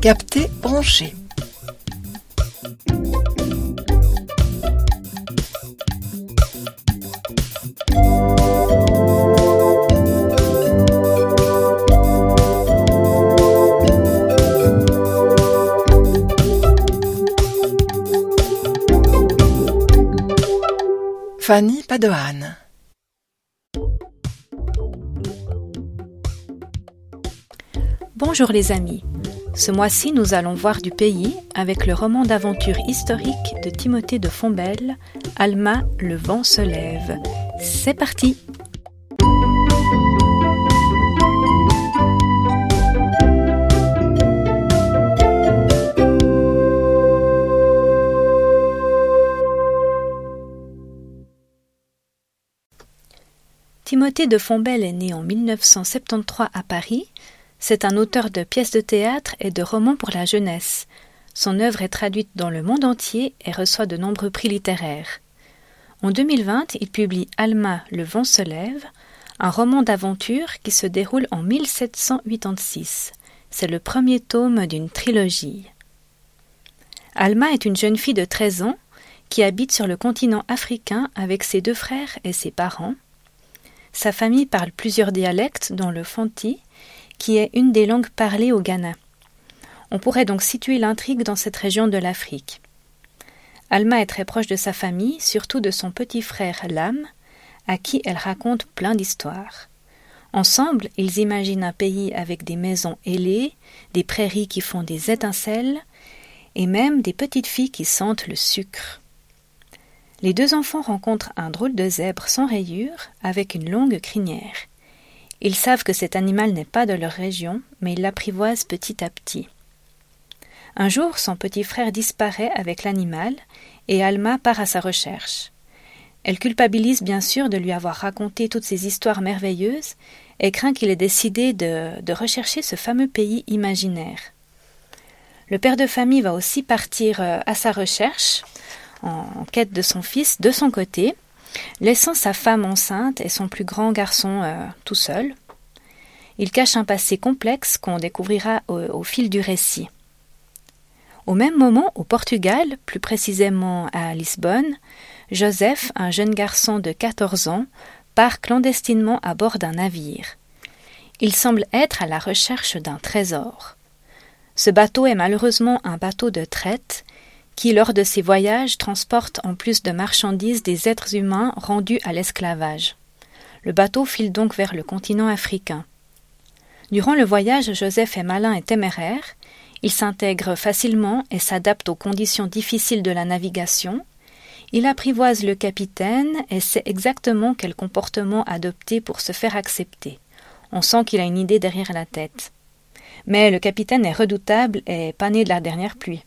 Capté branché. Fanny Padoan. Bonjour les amis. Ce mois-ci, nous allons voir du pays avec le roman d'aventure historique de Timothée de Fombelle, Alma, le vent se lève. C'est parti Timothée de Fombelle est né en 1973 à Paris. C'est un auteur de pièces de théâtre et de romans pour la jeunesse. Son œuvre est traduite dans le monde entier et reçoit de nombreux prix littéraires. En 2020, il publie Alma, le vent se lève, un roman d'aventure qui se déroule en 1786. C'est le premier tome d'une trilogie. Alma est une jeune fille de 13 ans qui habite sur le continent africain avec ses deux frères et ses parents. Sa famille parle plusieurs dialectes, dont le Fanti, qui est une des langues parlées au Ghana. On pourrait donc situer l'intrigue dans cette région de l'Afrique. Alma est très proche de sa famille, surtout de son petit frère Lam, à qui elle raconte plein d'histoires. Ensemble, ils imaginent un pays avec des maisons ailées, des prairies qui font des étincelles, et même des petites filles qui sentent le sucre. Les deux enfants rencontrent un drôle de zèbre sans rayures, avec une longue crinière. Ils savent que cet animal n'est pas de leur région, mais ils l'apprivoisent petit à petit. Un jour, son petit frère disparaît avec l'animal, et Alma part à sa recherche. Elle culpabilise bien sûr de lui avoir raconté toutes ces histoires merveilleuses, et craint qu'il ait décidé de, de rechercher ce fameux pays imaginaire. Le père de famille va aussi partir euh, à sa recherche, en quête de son fils de son côté, laissant sa femme enceinte et son plus grand garçon euh, tout seul. Il cache un passé complexe qu'on découvrira au, fil du récit. Au même moment, au Portugal, plus précisément à Lisbonne, Joseph, un jeune garçon de 14 ans, part clandestinement à bord d'un navire. Il semble être à la recherche d'un trésor. Ce bateau est malheureusement un bateau de traite qui, lors de ses voyages, transporte en plus de marchandises des êtres humains rendus à l'esclavage. Le bateau file donc vers le continent africain. Durant le voyage, Joseph est malin et téméraire. Il s'intègre facilement et s'adapte aux conditions difficiles de la navigation. Il apprivoise le capitaine et sait exactement quel comportement adopter pour se faire accepter. On sent qu'il a une idée derrière la tête. Mais le capitaine est redoutable et pas né de la dernière pluie.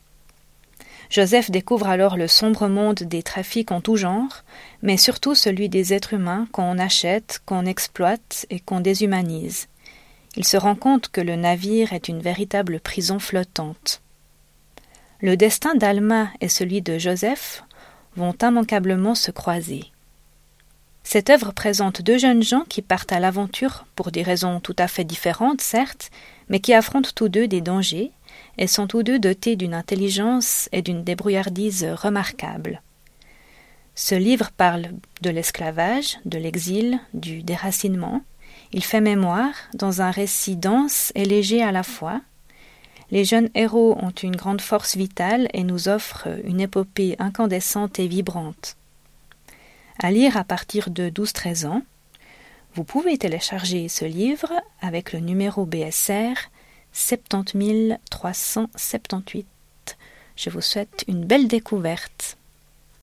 Joseph découvre alors le sombre monde des trafics en tout genre, mais surtout celui des êtres humains qu'on achète, qu'on exploite et qu'on déshumanise. Il se rend compte que le navire est une véritable prison flottante. Le destin d'Alma et celui de Joseph vont immanquablement se croiser. Cette œuvre présente deux jeunes gens qui partent à l'aventure pour des raisons tout à fait différentes, certes, mais qui affrontent tous deux des dangers et sont tous deux dotés d'une intelligence et d'une débrouillardise remarquables. Ce livre parle de l'esclavage, de l'exil, du déracinement. Il fait mémoire dans un récit dense et léger à la fois. Les jeunes héros ont une grande force vitale et nous offrent une épopée incandescente et vibrante. À lire à partir de 12-13 ans, vous pouvez télécharger ce livre avec le numéro BSR 70 378. Je vous souhaite une belle découverte.